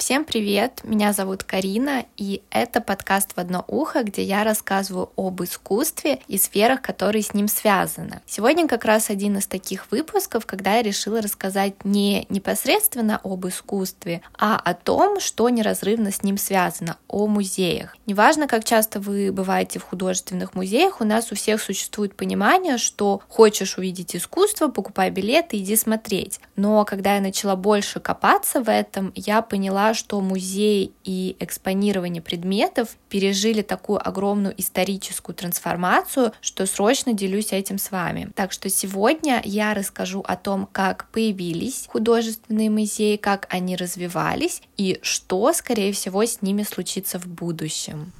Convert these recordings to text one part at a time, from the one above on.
Всем привет! Меня зовут Карина, и это подкаст «В одно ухо», где я рассказываю об искусстве и сферах, которые с ним связаны. Сегодня как раз один из таких выпусков, когда я решила рассказать не непосредственно об искусстве, а о том, что неразрывно с ним связано, о музеях. Неважно, как часто вы бываете в художественных музеях, у нас у всех существует понимание, что хочешь увидеть искусство, покупай билеты, иди смотреть. Но когда я начала больше копаться в этом, я поняла, что музей и экспонирование предметов пережили такую огромную историческую трансформацию, что срочно делюсь этим с вами. Так что сегодня я расскажу о том, как появились художественные музеи, как они развивались и что, скорее всего, с ними случится в будущем.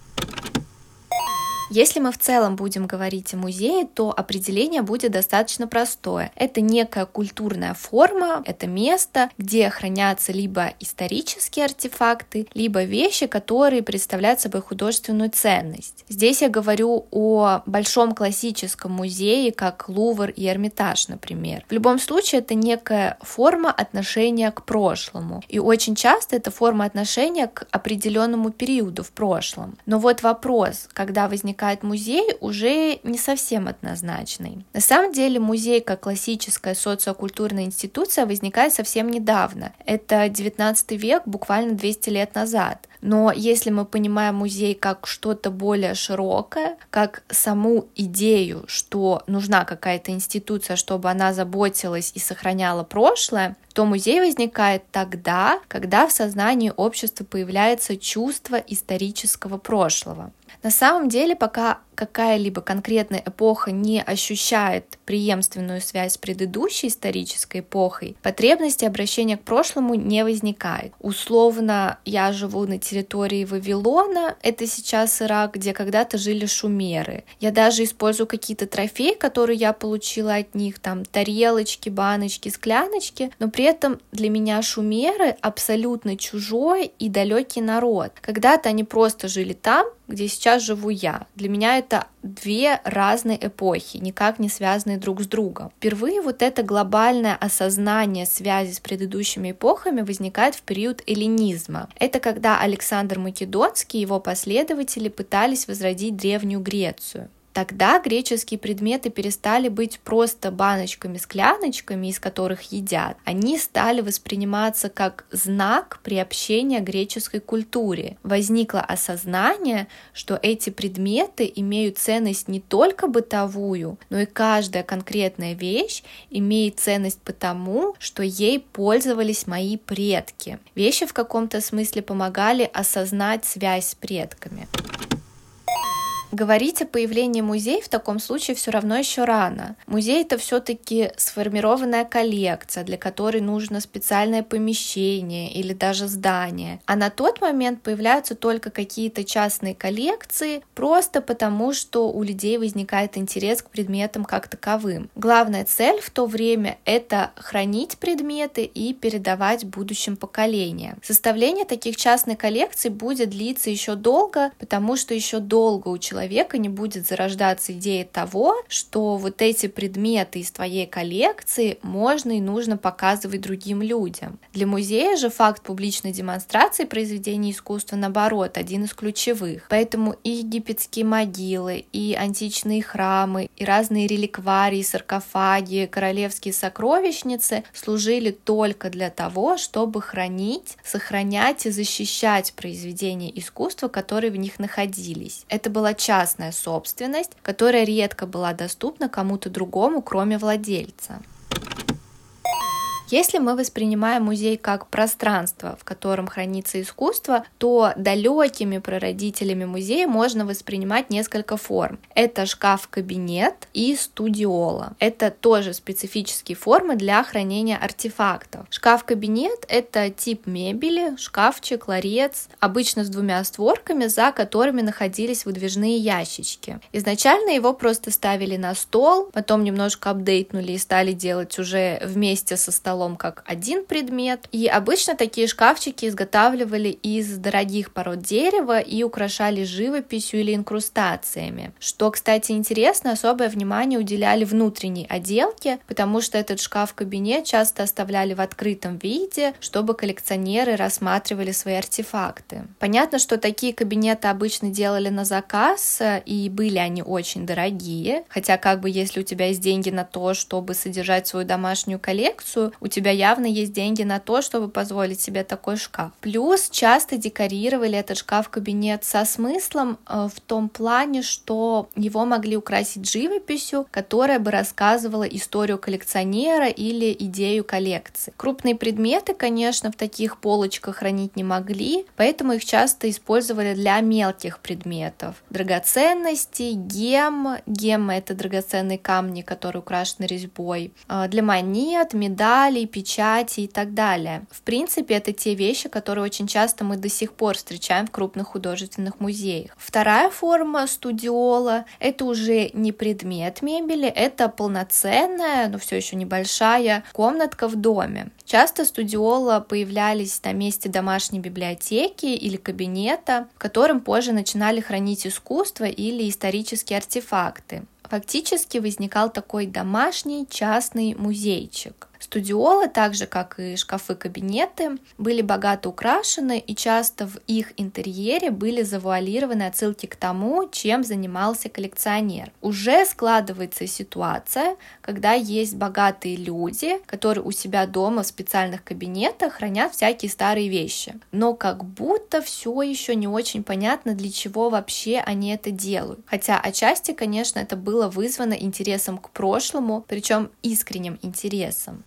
Если мы в целом будем говорить о музее, то определение будет достаточно простое. Это некая культурная форма, это место, где хранятся либо исторические артефакты, либо вещи, которые представляют собой художественную ценность. Здесь я говорю о большом классическом музее, как Лувр и Эрмитаж, например. В любом случае, это некая форма отношения к прошлому. И очень часто это форма отношения к определенному периоду в прошлом. Но вот вопрос, когда возникает возникает музей, уже не совсем однозначный. На самом деле музей как классическая социокультурная институция возникает совсем недавно. Это 19 век, буквально 200 лет назад. Но если мы понимаем музей как что-то более широкое, как саму идею, что нужна какая-то институция, чтобы она заботилась и сохраняла прошлое, то музей возникает тогда, когда в сознании общества появляется чувство исторического прошлого. На самом деле, пока какая-либо конкретная эпоха не ощущает преемственную связь с предыдущей исторической эпохой, потребности обращения к прошлому не возникает. Условно, я живу на территории Вавилона, это сейчас Ирак, где когда-то жили шумеры. Я даже использую какие-то трофеи, которые я получила от них, там тарелочки, баночки, скляночки, но при этом для меня шумеры абсолютно чужой и далекий народ. Когда-то они просто жили там, где сейчас живу я. Для меня это это две разные эпохи, никак не связанные друг с другом. Впервые вот это глобальное осознание связи с предыдущими эпохами возникает в период эллинизма. Это когда Александр Македонский и его последователи пытались возродить Древнюю Грецию. Тогда греческие предметы перестали быть просто баночками-скляночками, из которых едят. Они стали восприниматься как знак приобщения греческой культуре. Возникло осознание, что эти предметы имеют ценность не только бытовую, но и каждая конкретная вещь имеет ценность потому, что ей пользовались мои предки. Вещи в каком-то смысле помогали осознать связь с предками. Говорить о появлении музея в таком случае все равно еще рано. Музей это все-таки сформированная коллекция, для которой нужно специальное помещение или даже здание. А на тот момент появляются только какие-то частные коллекции, просто потому что у людей возникает интерес к предметам как таковым. Главная цель в то время это хранить предметы и передавать будущим поколениям. Составление таких частных коллекций будет длиться еще долго, потому что еще долго у человека человека не будет зарождаться идея того, что вот эти предметы из твоей коллекции можно и нужно показывать другим людям. Для музея же факт публичной демонстрации произведений искусства, наоборот, один из ключевых. Поэтому и египетские могилы, и античные храмы, и разные реликварии, саркофаги, королевские сокровищницы служили только для того, чтобы хранить, сохранять и защищать произведения искусства, которые в них находились. Это была частная собственность, которая редко была доступна кому-то другому, кроме владельца. Если мы воспринимаем музей как пространство, в котором хранится искусство, то далекими прародителями музея можно воспринимать несколько форм. Это шкаф-кабинет и студиола. Это тоже специфические формы для хранения артефактов. Шкаф-кабинет — это тип мебели, шкафчик, ларец, обычно с двумя створками, за которыми находились выдвижные ящички. Изначально его просто ставили на стол, потом немножко апдейтнули и стали делать уже вместе со столом столом как один предмет. И обычно такие шкафчики изготавливали из дорогих пород дерева и украшали живописью или инкрустациями. Что, кстати, интересно, особое внимание уделяли внутренней отделке, потому что этот шкаф-кабинет часто оставляли в открытом виде, чтобы коллекционеры рассматривали свои артефакты. Понятно, что такие кабинеты обычно делали на заказ, и были они очень дорогие, хотя как бы если у тебя есть деньги на то, чтобы содержать свою домашнюю коллекцию, у тебя явно есть деньги на то, чтобы позволить себе такой шкаф. Плюс часто декорировали этот шкаф-кабинет со смыслом э, в том плане, что его могли украсить живописью, которая бы рассказывала историю коллекционера или идею коллекции. Крупные предметы, конечно, в таких полочках хранить не могли, поэтому их часто использовали для мелких предметов. Драгоценности, гем. Гем — это драгоценные камни, которые украшены резьбой. А, для монет, медалей, печати и так далее. В принципе, это те вещи, которые очень часто мы до сих пор встречаем в крупных художественных музеях. Вторая форма студиола — это уже не предмет мебели, это полноценная, но все еще небольшая комнатка в доме. Часто студиола появлялись на месте домашней библиотеки или кабинета, в котором позже начинали хранить искусство или исторические артефакты. Фактически возникал такой домашний частный музейчик. Студиолы, так же как и шкафы-кабинеты, были богато украшены, и часто в их интерьере были завуалированы отсылки к тому, чем занимался коллекционер. Уже складывается ситуация, когда есть богатые люди, которые у себя дома в специальных кабинетах хранят всякие старые вещи. Но как будто все еще не очень понятно, для чего вообще они это делают. Хотя отчасти, конечно, это было вызвано интересом к прошлому, причем искренним интересом.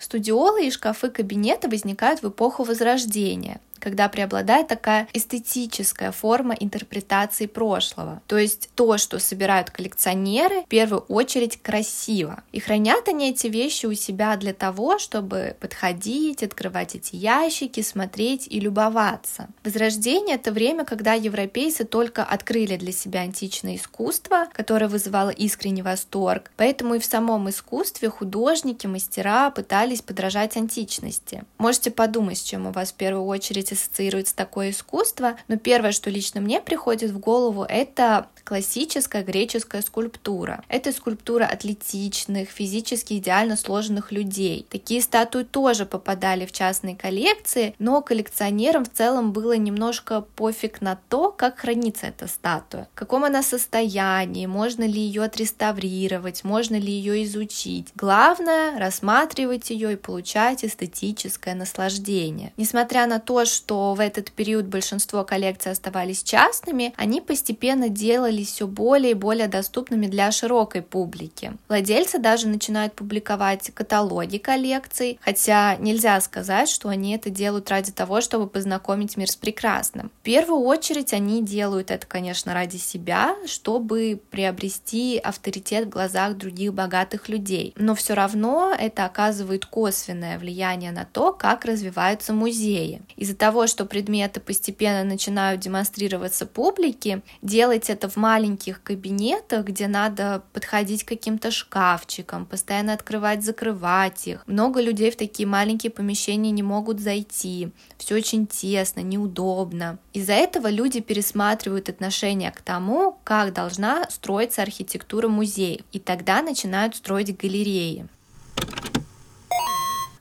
Студиолы и шкафы кабинета возникают в эпоху Возрождения, когда преобладает такая эстетическая форма интерпретации прошлого. То есть то, что собирают коллекционеры, в первую очередь красиво. И хранят они эти вещи у себя для того, чтобы подходить, открывать эти ящики, смотреть и любоваться. Возрождение — это время, когда европейцы только открыли для себя античное искусство, которое вызывало искренний восторг. Поэтому и в самом искусстве художники, мастера пытались подражать античности. Можете подумать, с чем у вас в первую очередь ассоциируется такое искусство, но первое, что лично мне приходит в голову, это классическая греческая скульптура. Это скульптура атлетичных, физически идеально сложенных людей. Такие статуи тоже попадали в частные коллекции, но коллекционерам в целом было немножко пофиг на то, как хранится эта статуя, в каком она состоянии, можно ли ее отреставрировать, можно ли ее изучить. Главное — рассматривать ее и получать эстетическое наслаждение. Несмотря на то, что в этот период большинство коллекций оставались частными, они постепенно делались все более и более доступными для широкой публики. Владельцы даже начинают публиковать каталоги коллекций, хотя нельзя сказать, что они это делают ради того, чтобы познакомить мир с прекрасным. В первую очередь они делают это, конечно, ради себя, чтобы приобрести авторитет в глазах других богатых людей. Но все равно это оказывает косвенное влияние на то, как развиваются музеи. Из-за того, что предметы постепенно начинают демонстрироваться публике, делать это в маленьких кабинетах, где надо подходить к каким-то шкафчикам, постоянно открывать, закрывать их. Много людей в такие маленькие помещения не могут зайти. Все очень тесно, неудобно. Из-за этого люди пересматривают отношение к тому, как должна строиться архитектура музеев, и тогда начинают строить галереи.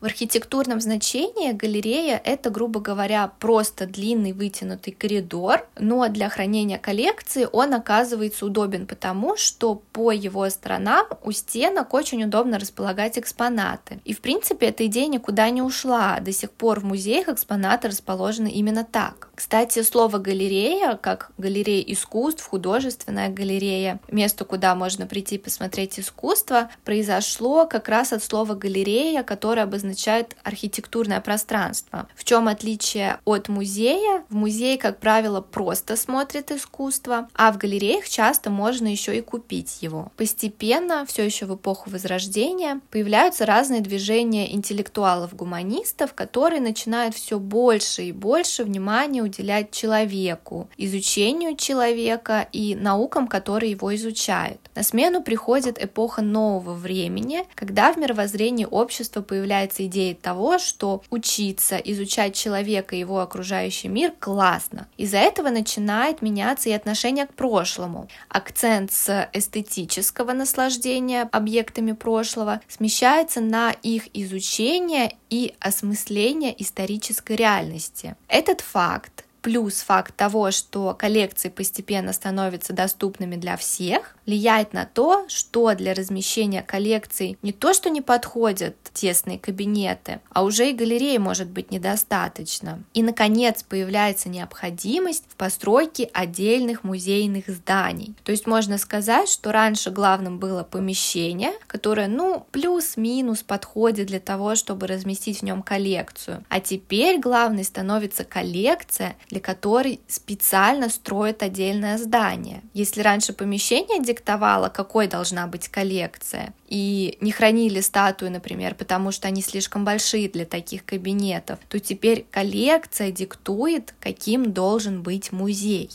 В архитектурном значении галерея — это, грубо говоря, просто длинный вытянутый коридор, но для хранения коллекции он оказывается удобен потому, что по его сторонам у стенок очень удобно располагать экспонаты. И, в принципе, эта идея никуда не ушла. До сих пор в музеях экспонаты расположены именно так. Кстати, слово «галерея», как галерея искусств, художественная галерея, место, куда можно прийти посмотреть искусство, произошло как раз от слова «галерея», которое обозначает обозначает архитектурное пространство. В чем отличие от музея? В музее, как правило, просто смотрят искусство, а в галереях часто можно еще и купить его. Постепенно, все еще в эпоху Возрождения, появляются разные движения интеллектуалов-гуманистов, которые начинают все больше и больше внимания уделять человеку, изучению человека и наукам, которые его изучают. На смену приходит эпоха нового времени, когда в мировоззрении общества появляется идея того, что учиться, изучать человека и его окружающий мир классно. Из-за этого начинает меняться и отношение к прошлому. Акцент с эстетического наслаждения объектами прошлого смещается на их изучение и осмысление исторической реальности. Этот факт плюс факт того, что коллекции постепенно становятся доступными для всех, влияет на то, что для размещения коллекций не то, что не подходят тесные кабинеты, а уже и галереи может быть недостаточно. И, наконец, появляется необходимость в постройке отдельных музейных зданий. То есть можно сказать, что раньше главным было помещение, которое, ну, плюс-минус подходит для того, чтобы разместить в нем коллекцию. А теперь главной становится коллекция, для которой специально строят отдельное здание. Если раньше помещение диктовало, какой должна быть коллекция, и не хранили статуи, например, потому что они слишком большие для таких кабинетов, то теперь коллекция диктует, каким должен быть музей.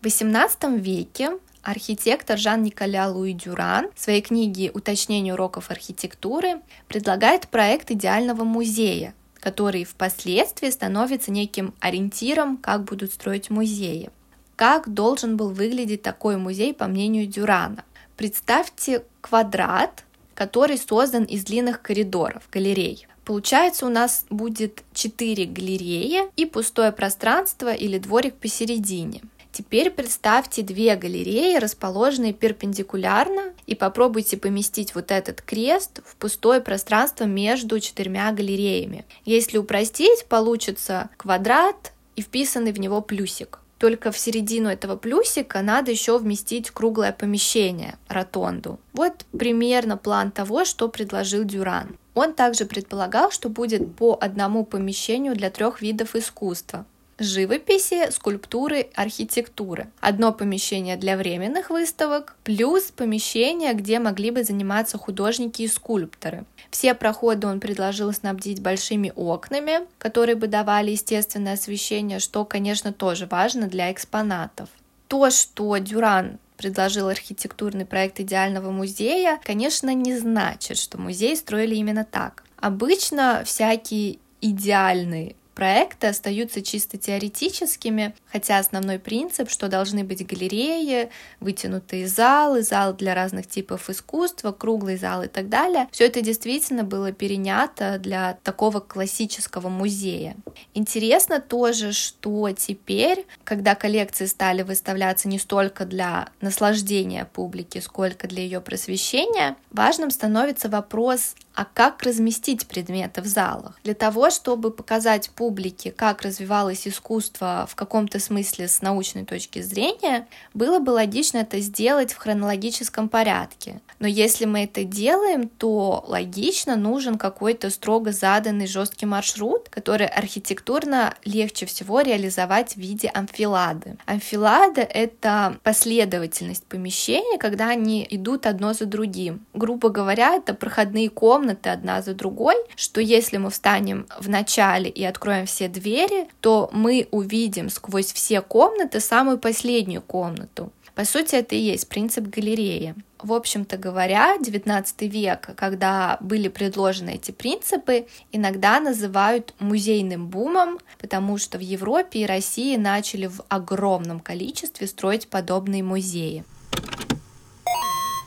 В XVIII веке архитектор Жан-Николя Луи Дюран в своей книге «Уточнение уроков архитектуры» предлагает проект идеального музея, который впоследствии становится неким ориентиром, как будут строить музеи. Как должен был выглядеть такой музей, по мнению Дюрана? Представьте квадрат, который создан из длинных коридоров, галерей. Получается, у нас будет 4 галереи и пустое пространство или дворик посередине. Теперь представьте две галереи, расположенные перпендикулярно, и попробуйте поместить вот этот крест в пустое пространство между четырьмя галереями. Если упростить, получится квадрат и вписанный в него плюсик. Только в середину этого плюсика надо еще вместить круглое помещение, ротонду. Вот примерно план того, что предложил Дюран. Он также предполагал, что будет по одному помещению для трех видов искусства живописи, скульптуры, архитектуры. Одно помещение для временных выставок, плюс помещение, где могли бы заниматься художники и скульпторы. Все проходы он предложил снабдить большими окнами, которые бы давали естественное освещение, что, конечно, тоже важно для экспонатов. То, что Дюран предложил архитектурный проект идеального музея, конечно, не значит, что музей строили именно так. Обычно всякие идеальные проекты остаются чисто теоретическими, хотя основной принцип, что должны быть галереи, вытянутые залы, залы для разных типов искусства, круглый зал и так далее, все это действительно было перенято для такого классического музея. Интересно тоже, что теперь, когда коллекции стали выставляться не столько для наслаждения публики, сколько для ее просвещения, важным становится вопрос а как разместить предметы в залах. Для того, чтобы показать публике, как развивалось искусство в каком-то смысле с научной точки зрения, было бы логично это сделать в хронологическом порядке. Но если мы это делаем, то логично нужен какой-то строго заданный жесткий маршрут, который архитектурно легче всего реализовать в виде амфилады. Амфилада — это последовательность помещений, когда они идут одно за другим. Грубо говоря, это проходные комнаты, комнаты одна за другой, что если мы встанем в начале и откроем все двери, то мы увидим сквозь все комнаты самую последнюю комнату. По сути, это и есть принцип галереи. В общем-то говоря, XIX век, когда были предложены эти принципы, иногда называют музейным бумом, потому что в Европе и России начали в огромном количестве строить подобные музеи.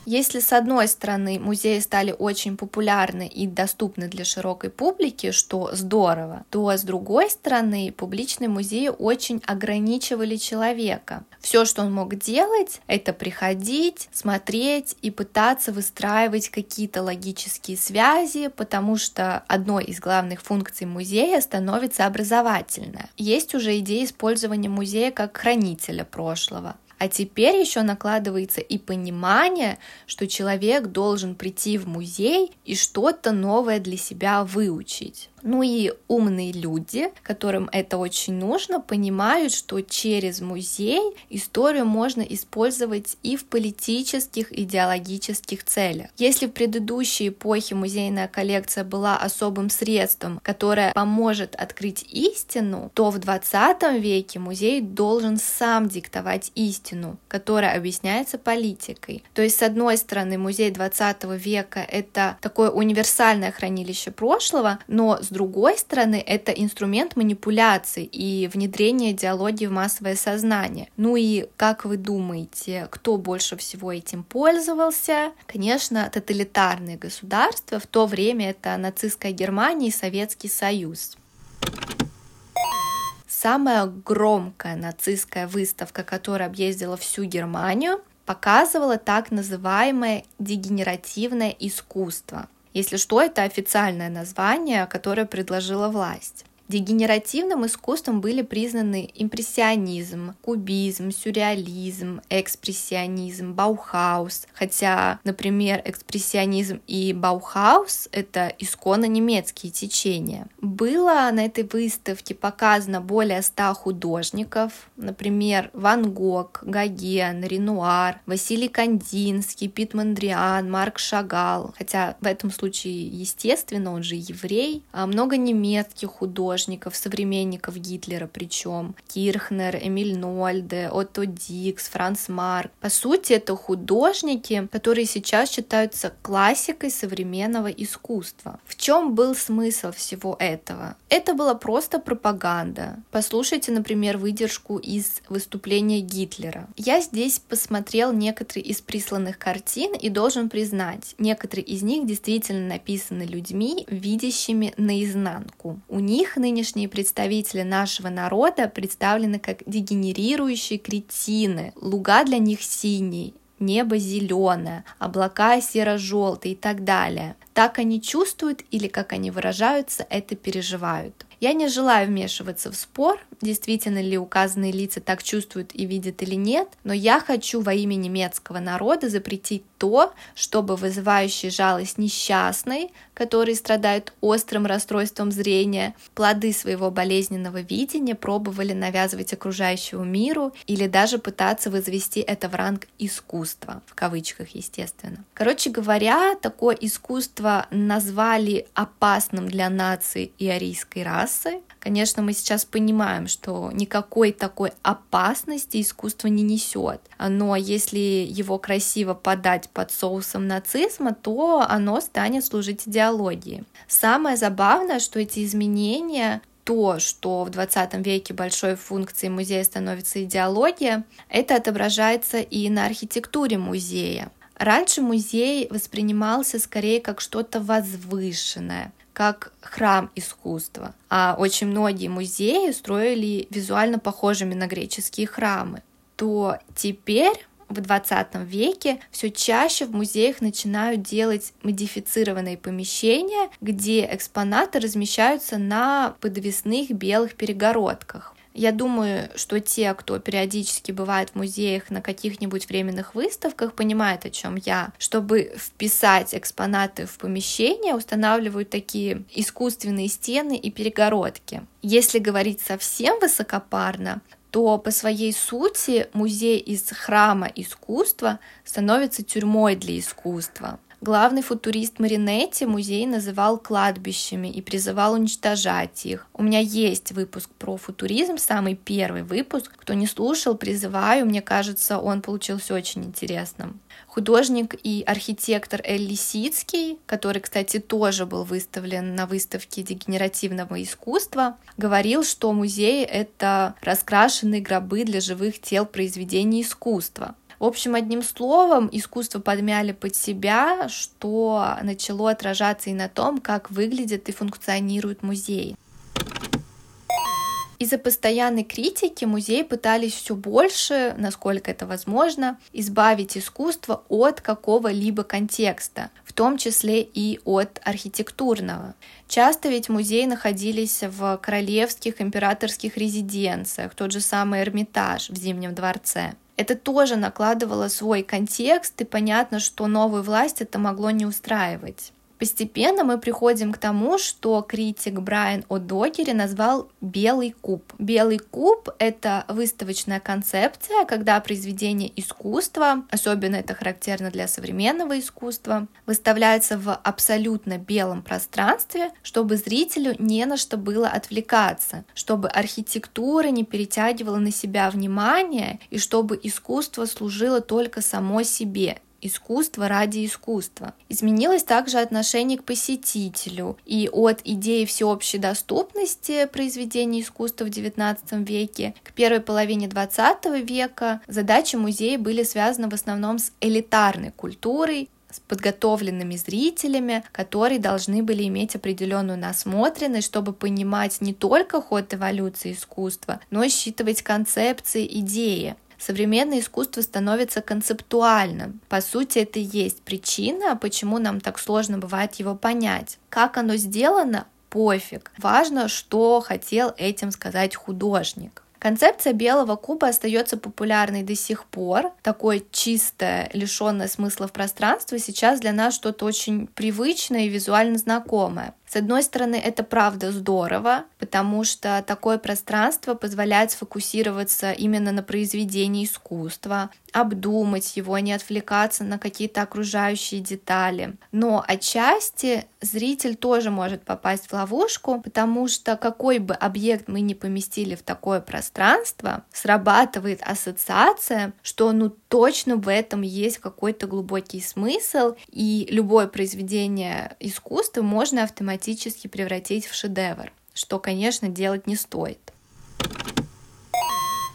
Если с одной стороны музеи стали очень популярны и доступны для широкой публики, что здорово, то с другой стороны публичные музеи очень ограничивали человека. Все, что он мог делать, это приходить, смотреть и пытаться выстраивать какие-то логические связи, потому что одной из главных функций музея становится образовательная. Есть уже идея использования музея как хранителя прошлого. А теперь еще накладывается и понимание, что человек должен прийти в музей и что-то новое для себя выучить. Ну и умные люди, которым это очень нужно, понимают, что через музей историю можно использовать и в политических, идеологических целях. Если в предыдущей эпохе музейная коллекция была особым средством, которое поможет открыть истину, то в 20 веке музей должен сам диктовать истину, которая объясняется политикой. То есть, с одной стороны, музей 20 века — это такое универсальное хранилище прошлого, но с другой стороны, это инструмент манипуляции и внедрения идеологии в массовое сознание. Ну и как вы думаете, кто больше всего этим пользовался? Конечно, тоталитарные государства. В то время это нацистская Германия и Советский Союз. Самая громкая нацистская выставка, которая объездила всю Германию, показывала так называемое дегенеративное искусство. Если что, это официальное название, которое предложила власть. Дегенеративным искусством были признаны импрессионизм, кубизм, сюрреализм, экспрессионизм, Баухаус. Хотя, например, экспрессионизм и Баухаус — это исконно немецкие течения. Было на этой выставке показано более ста художников, например, Ван Гог, Гоген, Ренуар, Василий Кандинский, Пит Мондриан, Марк Шагал. Хотя в этом случае, естественно, он же еврей. А много немецких художников, художников, современников Гитлера причем. Кирхнер, Эмиль Нольде, Отто Дикс, Франц Марк. По сути, это художники, которые сейчас считаются классикой современного искусства. В чем был смысл всего этого? Это была просто пропаганда. Послушайте, например, выдержку из выступления Гитлера. Я здесь посмотрел некоторые из присланных картин и должен признать, некоторые из них действительно написаны людьми, видящими наизнанку. У них на нынешние представители нашего народа представлены как дегенерирующие кретины. Луга для них синий, небо зеленое, облака серо-желтые и так далее. Так они чувствуют или, как они выражаются, это переживают. Я не желаю вмешиваться в спор, действительно ли указанные лица так чувствуют и видят или нет, но я хочу во имя немецкого народа запретить то, чтобы вызывающий жалость несчастный, которые страдают острым расстройством зрения, плоды своего болезненного видения пробовали навязывать окружающему миру или даже пытаться возвести это в ранг искусства, в кавычках, естественно. Короче говоря, такое искусство назвали опасным для нации и арийской расы, Конечно, мы сейчас понимаем, что никакой такой опасности искусство не несет. Но если его красиво подать под соусом нацизма, то оно станет служить идеологии. Самое забавное, что эти изменения то, что в 20 веке большой функцией музея становится идеология, это отображается и на архитектуре музея. Раньше музей воспринимался скорее как что-то возвышенное, как храм искусства, а очень многие музеи строили визуально похожими на греческие храмы, то теперь в 20 веке все чаще в музеях начинают делать модифицированные помещения, где экспонаты размещаются на подвесных белых перегородках. Я думаю, что те, кто периодически бывает в музеях на каких-нибудь временных выставках, понимают, о чем я. Чтобы вписать экспонаты в помещение, устанавливают такие искусственные стены и перегородки. Если говорить совсем высокопарно, то по своей сути музей из храма искусства становится тюрьмой для искусства. Главный футурист Маринетти музей называл кладбищами и призывал уничтожать их. У меня есть выпуск про футуризм, самый первый выпуск. Кто не слушал, призываю, мне кажется, он получился очень интересным. Художник и архитектор Эль Лисицкий, который, кстати, тоже был выставлен на выставке дегенеративного искусства, говорил, что музей — это раскрашенные гробы для живых тел произведений искусства. В общем, одним словом, искусство подмяли под себя, что начало отражаться и на том, как выглядит и функционирует музей. Из-за постоянной критики музеи пытались все больше, насколько это возможно, избавить искусство от какого-либо контекста, в том числе и от архитектурного. Часто ведь музеи находились в королевских императорских резиденциях, тот же самый Эрмитаж в Зимнем дворце. Это тоже накладывало свой контекст, и понятно, что новую власть это могло не устраивать. Постепенно мы приходим к тому, что критик Брайан О'Догери назвал «белый куб». Белый куб — это выставочная концепция, когда произведение искусства, особенно это характерно для современного искусства, выставляется в абсолютно белом пространстве, чтобы зрителю не на что было отвлекаться, чтобы архитектура не перетягивала на себя внимание и чтобы искусство служило только само себе, искусство ради искусства. Изменилось также отношение к посетителю, и от идеи всеобщей доступности произведений искусства в XIX веке к первой половине XX века задачи музея были связаны в основном с элитарной культурой, с подготовленными зрителями, которые должны были иметь определенную насмотренность, чтобы понимать не только ход эволюции искусства, но и считывать концепции, идеи современное искусство становится концептуальным. По сути, это и есть причина, почему нам так сложно бывает его понять. Как оно сделано, пофиг. Важно, что хотел этим сказать художник. Концепция белого куба остается популярной до сих пор. Такое чистое, лишенное смыслов пространство сейчас для нас что-то очень привычное и визуально знакомое. С одной стороны, это правда здорово, потому что такое пространство позволяет сфокусироваться именно на произведении искусства, обдумать его, не отвлекаться на какие-то окружающие детали. Но отчасти зритель тоже может попасть в ловушку, потому что какой бы объект мы ни поместили в такое пространство, срабатывает ассоциация, что ну точно в этом есть какой-то глубокий смысл, и любое произведение искусства можно автоматически автоматически превратить в шедевр, что, конечно, делать не стоит.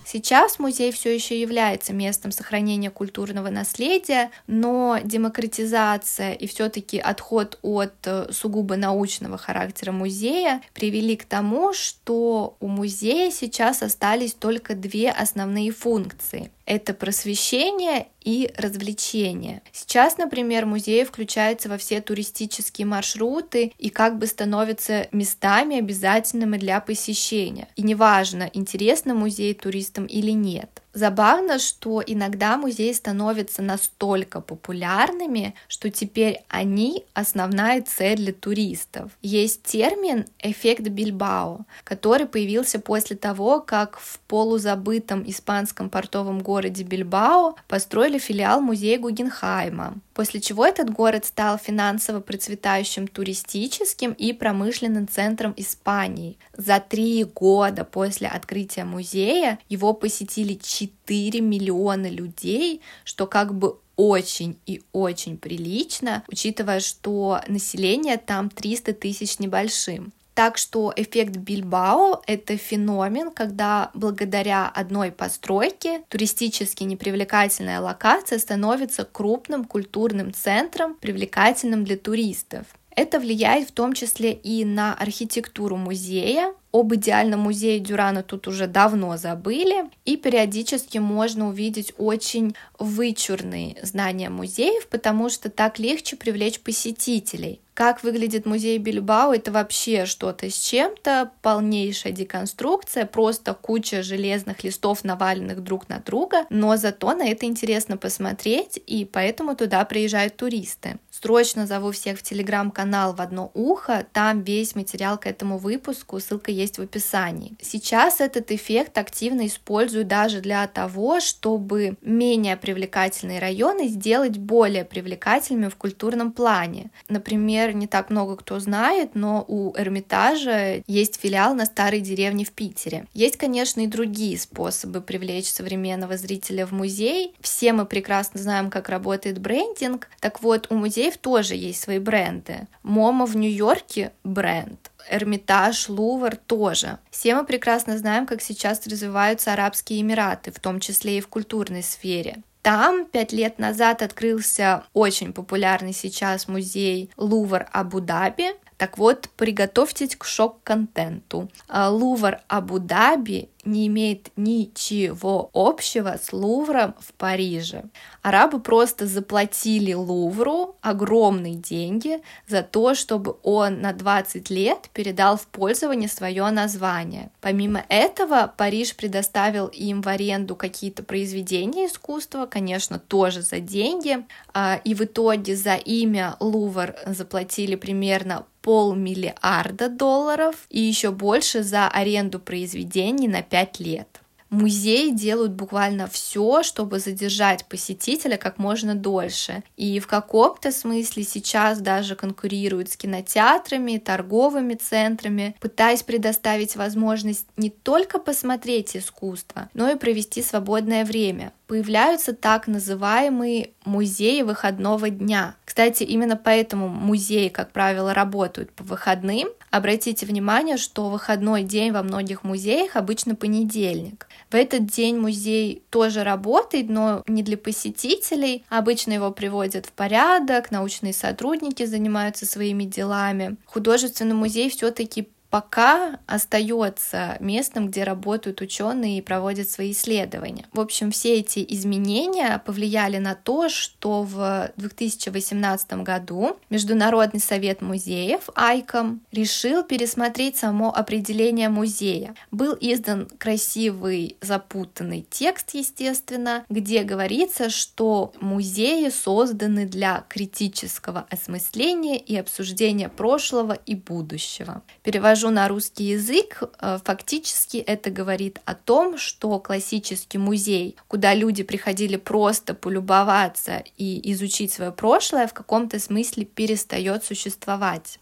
Сейчас музей все еще является местом сохранения культурного наследия, но демократизация и все-таки отход от э, сугубо научного характера музея привели к тому, что у музея сейчас остались только две основные функции это просвещение и развлечение. Сейчас, например, музей включается во все туристические маршруты и как бы становится местами обязательными для посещения. И неважно, интересно музей туристам или нет. Забавно, что иногда музеи становятся настолько популярными, что теперь они основная цель для туристов. Есть термин «эффект Бильбао», который появился после того, как в полузабытом испанском портовом городе Бильбао построили филиал музея Гугенхайма, после чего этот город стал финансово процветающим туристическим и промышленным центром Испании. За три года после открытия музея его посетили 4 миллиона людей, что как бы очень и очень прилично, учитывая, что население там 300 тысяч небольшим. Так что эффект Бильбао — это феномен, когда благодаря одной постройке туристически непривлекательная локация становится крупным культурным центром, привлекательным для туристов. Это влияет в том числе и на архитектуру музея. Об идеальном музее Дюрана тут уже давно забыли, и периодически можно увидеть очень вычурные знания музеев, потому что так легче привлечь посетителей. Как выглядит музей Бильбао, это вообще что-то с чем-то, полнейшая деконструкция, просто куча железных листов, наваленных друг на друга, но зато на это интересно посмотреть, и поэтому туда приезжают туристы. Срочно зову всех в телеграм-канал в одно ухо, там весь материал к этому выпуску, ссылка есть в описании. Сейчас этот эффект активно использую даже для того, чтобы менее привлекательные районы сделать более привлекательными в культурном плане. Например, например, не так много кто знает, но у Эрмитажа есть филиал на старой деревне в Питере. Есть, конечно, и другие способы привлечь современного зрителя в музей. Все мы прекрасно знаем, как работает брендинг. Так вот, у музеев тоже есть свои бренды. MoMA в Нью-Йорке — бренд. Эрмитаж, Лувр тоже. Все мы прекрасно знаем, как сейчас развиваются Арабские Эмираты, в том числе и в культурной сфере. Там пять лет назад открылся очень популярный сейчас музей Лувр Абу-Даби. Так вот, приготовьтесь к шок-контенту. А, Лувр Абу-Даби не имеет ничего общего с Лувром в Париже. Арабы просто заплатили Лувру огромные деньги за то, чтобы он на 20 лет передал в пользование свое название. Помимо этого, Париж предоставил им в аренду какие-то произведения искусства, конечно, тоже за деньги, а, и в итоге за имя Лувр заплатили примерно полмиллиарда долларов и еще больше за аренду произведений на 5 лет. Музеи делают буквально все, чтобы задержать посетителя как можно дольше. И в каком-то смысле сейчас даже конкурируют с кинотеатрами, торговыми центрами, пытаясь предоставить возможность не только посмотреть искусство, но и провести свободное время появляются так называемые музеи выходного дня. Кстати, именно поэтому музеи, как правило, работают по выходным. Обратите внимание, что выходной день во многих музеях обычно понедельник. В этот день музей тоже работает, но не для посетителей. Обычно его приводят в порядок, научные сотрудники занимаются своими делами. Художественный музей все-таки пока остается местом, где работают ученые и проводят свои исследования. В общем, все эти изменения повлияли на то, что в 2018 году Международный совет музеев ICOM решил пересмотреть само определение музея. Был издан красивый запутанный текст, естественно, где говорится, что музеи созданы для критического осмысления и обсуждения прошлого и будущего. Перевожу перевожу на русский язык, э, фактически это говорит о том, что классический музей, куда люди приходили просто полюбоваться и изучить свое прошлое, в каком-то смысле перестает существовать.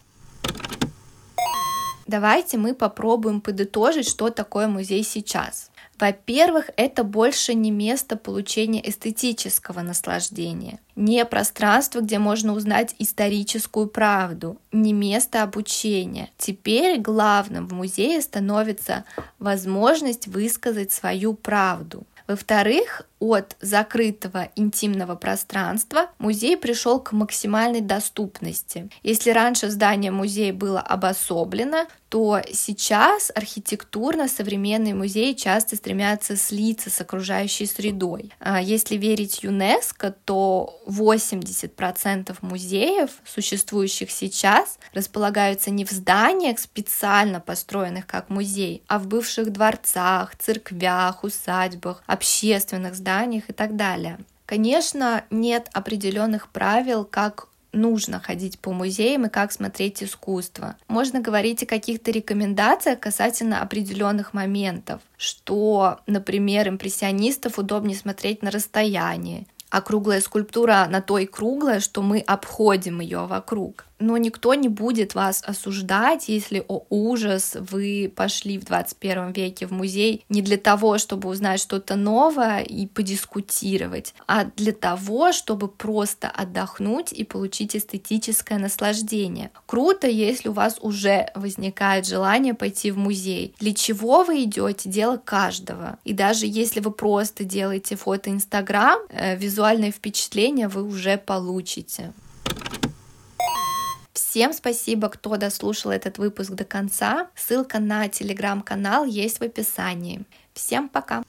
Давайте мы попробуем подытожить, что такое музей сейчас. Во-первых, это больше не место получения эстетического наслаждения, не пространство, где можно узнать историческую правду, не место обучения. Теперь главным в музее становится возможность высказать свою правду. Во-вторых, от закрытого интимного пространства музей пришел к максимальной доступности. Если раньше здание музея было обособлено, то сейчас архитектурно современные музеи часто стремятся слиться с окружающей средой. А если верить ЮНЕСКО, то 80% музеев, существующих сейчас, располагаются не в зданиях, специально построенных как музей, а в бывших дворцах, церквях, усадьбах, общественных зданиях, и так далее. Конечно, нет определенных правил, как нужно ходить по музеям и как смотреть искусство. Можно говорить о каких-то рекомендациях касательно определенных моментов, что, например, импрессионистов удобнее смотреть на расстоянии, а круглая скульптура на то и круглая, что мы обходим ее вокруг но никто не будет вас осуждать, если, о ужас, вы пошли в 21 веке в музей не для того, чтобы узнать что-то новое и подискутировать, а для того, чтобы просто отдохнуть и получить эстетическое наслаждение. Круто, если у вас уже возникает желание пойти в музей. Для чего вы идете, дело каждого. И даже если вы просто делаете фото Инстаграм, э, визуальное впечатление вы уже получите. Всем спасибо, кто дослушал этот выпуск до конца. Ссылка на телеграм-канал есть в описании. Всем пока!